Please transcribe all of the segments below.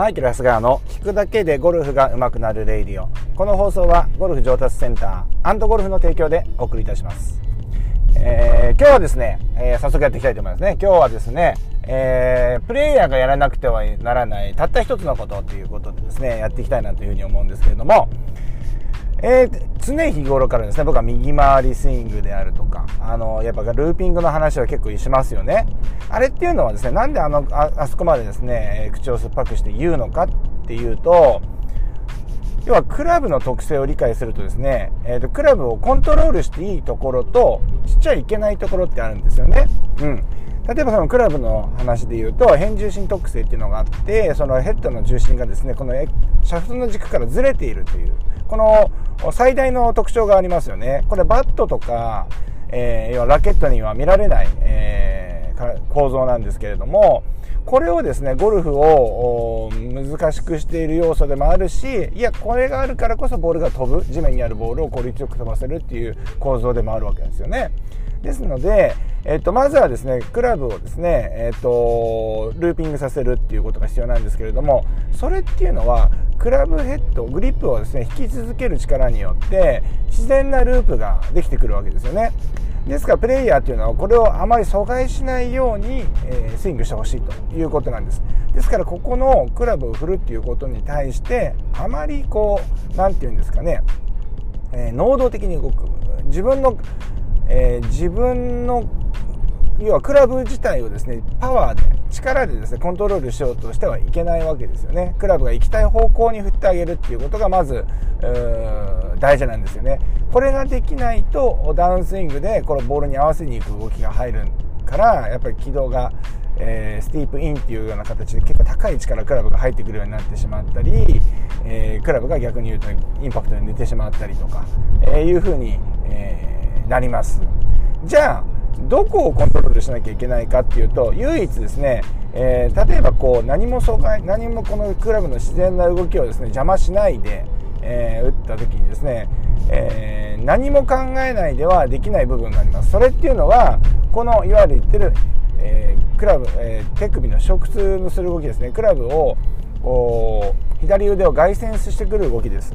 マイケル・ハスガーの聞くだけでゴルフが上手くなる radio。この放送はゴルフ上達センターゴルフの提供でお送りいたします、えー、今日はですね、えー、早速やっていきたいと思いますね。今日はですね、えー、プレイヤーがやらなくてはならないたった一つのことということでですねやっていきたいなというふうに思うんですけれどもえー、常日頃からですね、僕は右回りスイングであるとか、あの、やっぱルーピングの話は結構しますよね。あれっていうのはですね、なんであの、ああそこまでですね、口を酸っぱくして言うのかっていうと、要はクラブの特性を理解するとですね、えーと、クラブをコントロールしていいところとしちゃいけないところってあるんですよね。うん。例えばそのクラブの話で言うと変重心特性っていうのがあってそのヘッドの重心がですねこのシャフトの軸からずれているというこの最大の特徴がありますよねこれバットとか、えー、要はラケットには見られない、えー、構造なんですけれどもこれをですねゴルフを難しくしている要素でもあるしいやこれがあるからこそボールが飛ぶ地面にあるボールを効率よく飛ばせるっていう構造でもあるわけですよね。ですので、えっと、まずはですねクラブをですね、えっと、ルーピングさせるっていうことが必要なんですけれどもそれっていうのはクラブヘッドグリップをですね引き続ける力によって自然なループができてくるわけですよね。ですからプレイヤーっていうのはこれをあまり阻害しないように、えー、スイングしてほしいということなんです。ですからここのクラブを振るっていうことに対してあまりこう何て言うんですかね、えー、能動的に動く。自分のえー、自分の要はクラブ自体をですねパワーで力でですねコントロールしようとしてはいけないわけですよね。クラブが行きたい方向に振ってあげるっていうことがまず大事なんですよね。これができないとダウンスイングでこのボールに合わせにいく動きが入るからやっぱり軌道が、えー、スティープインっていうような形で結構高い位置からクラブが入ってくるようになってしまったり、えー、クラブが逆に言うとインパクトで寝てしまったりとか、えー、いうふうに、えーなります。じゃあどこをコントロールしなきゃいけないかっていうと唯一ですね、えー、例えばこう何も阻害何もこのクラブの自然な動きをですね邪魔しないで、えー、打った時にですね、えー、何も考えないではできない部分があります。それっていうのはこのいわゆる言ってる、えクラブ、え手首の触痛のする動きですねクラブをこう左腕を外旋してくる動きです。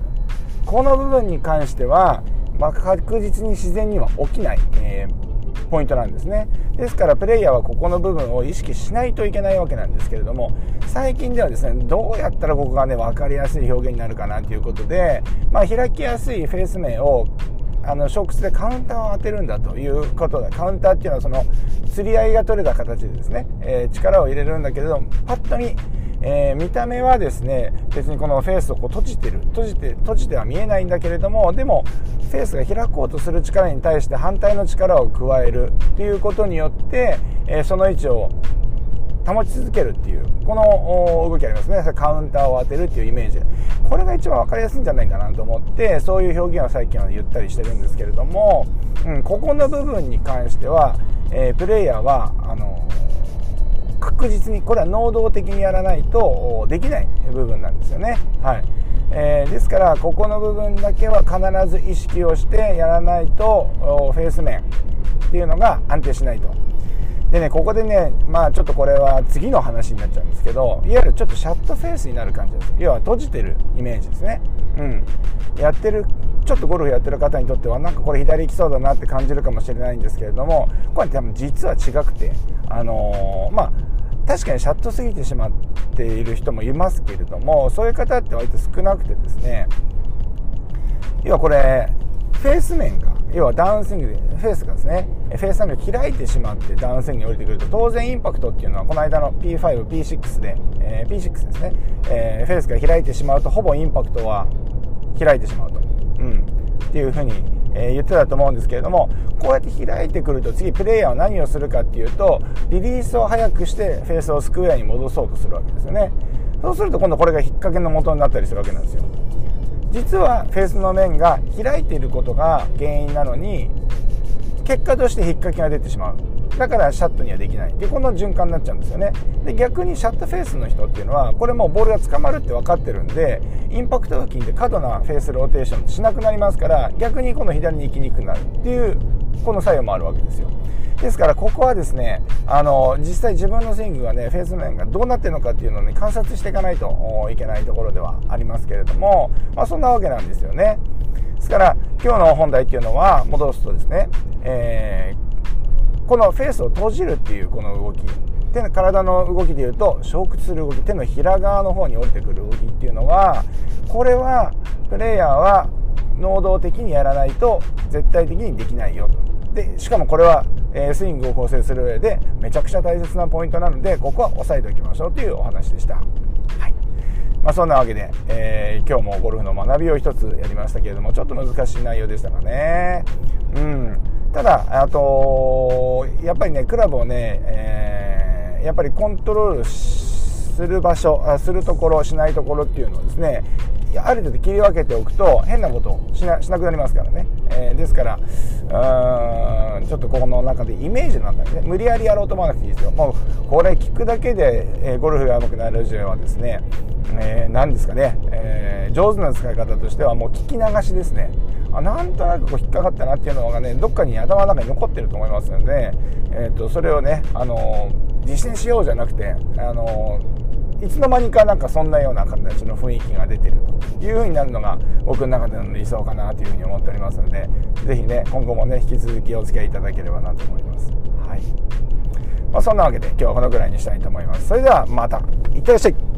この部分に関してはまあ、確実に自然には起きない、えー、ポイントなんですね。ですからプレイヤーはここの部分を意識しないといけないわけなんですけれども最近ではですねどうやったらここがね分かりやすい表現になるかなということで、まあ、開きやすいフェース面をあのショックスでカウンターを当てるんだということでカウンターっていうのはその釣り合いが取れた形でですね、えー、力を入れるんだけれどもパッと見えー、見た目はですね別にこのフェースをこう閉じてる閉じて閉じては見えないんだけれどもでもフェースが開こうとする力に対して反対の力を加えるっていうことによって、えー、その位置を保ち続けるっていうこの動きありますね。カウンターを当てるっていうイメージ。これが一番分かりやすいんじゃないかなと思ってそういう表現を最近は言ったりしてるんですけれども、うん、ここの部分に関しては、えー、プレイヤーはあの確実にこれは能動的にやらないとできない部分なんですよね。はいえー、ですからここの部分だけは必ず意識をしてやらないとフェース面っていうのが安定しないと。でねここでねまあちょっとこれは次の話になっちゃうんですけどいわゆるちょっとシャットフェースになる感じです要は閉じてるイメージですねうんやってるちょっとゴルフやってる方にとってはなんかこれ左行きそうだなって感じるかもしれないんですけれどもこれ多分実は違くてあのー、まあ確かにシャットすぎてしまっている人もいますけれどもそういう方って割と少なくてですね。要はこれフェース面が要はダウンスイングでフェースがですねフェース面が開いてしまってダウンスイングに降りてくると当然インパクトっていうのはこの間の P5、P6 で、えー、P6 ですね、えー、フェースが開いてしまうとほぼインパクトは開いてしまうと、うん、っていうふうにえー、言ってたと思うんですけれどもこうやって開いてくると次プレイヤーは何をするかっていうとリリースを早くしてフェースをスクエアに戻そうとするわけですよね。そうすると今度これが引っ掛けの元になったりするわけなんですよ。実はフェースの面が開いていることが原因なのに結果として引っ掛けが出てしまう。だからシャットにはできない。でこの循環になっちゃうんですよね。で逆にシャットフェースの人っていうのはこれもうボールが捕まるって分かってるんでインパクトが効いて過度なフェースローテーションしなくなりますから逆にこの左に行きにくくなるっていうこの作用もあるわけですよ。ですからここはですねあの実際自分のスイングがねフェース面がどうなってるのかっていうのを、ね、観察していかないといけないところではありますけれども、まあ、そんなわけなんですよね。ですから今日の本題っていうのは戻すとですね、えー、このフェースを閉じるっていうこの動き手の体の動きでいうと昇屈する動き手のひら側の方に降りてくる動きっていうのはこれはプレイヤーは能動的にやらないと絶対的にできないよとでしかもこれはスイングを構成する上でめちゃくちゃ大切なポイントなのでここは押さえておきましょうというお話でした。はいまあ、そんなわけで、えー、今日もゴルフの学びを一つやりましたけれどもちょっと難しい内容でしたかね。うん、ただあとやっぱりねクラブをね、えー、やっぱりコントロールする場所するところしないところっていうのをですねある程度切り分けておくと変なことをしなくなりますからね、えー、ですからうーんちょっとここの中でイメージの中でね。無理やりやろうと思わなくていいですよ。もうこれ聞くだけで、えー、ゴルフが上手くなるラジオはですね、えー、何ですかね、えー、上手な使い方としてはもう聞き流しですね。あなんとなくこう引っかかったなっていうのがねどっかに頭の中に残ってると思いますので、えーと、それをね、あの実践しようじゃなくて、あのいつの間にかなんかそんなような形の雰囲気が出てるという風になるのが僕の中での理想かなというふうに思っておりますので是非ね今後もね引き続きお付き合いいただければなと思います。はい、まあ、そんなわけで今日はこのぐらいにしたいと思います。それではまた。いってらっしゃい。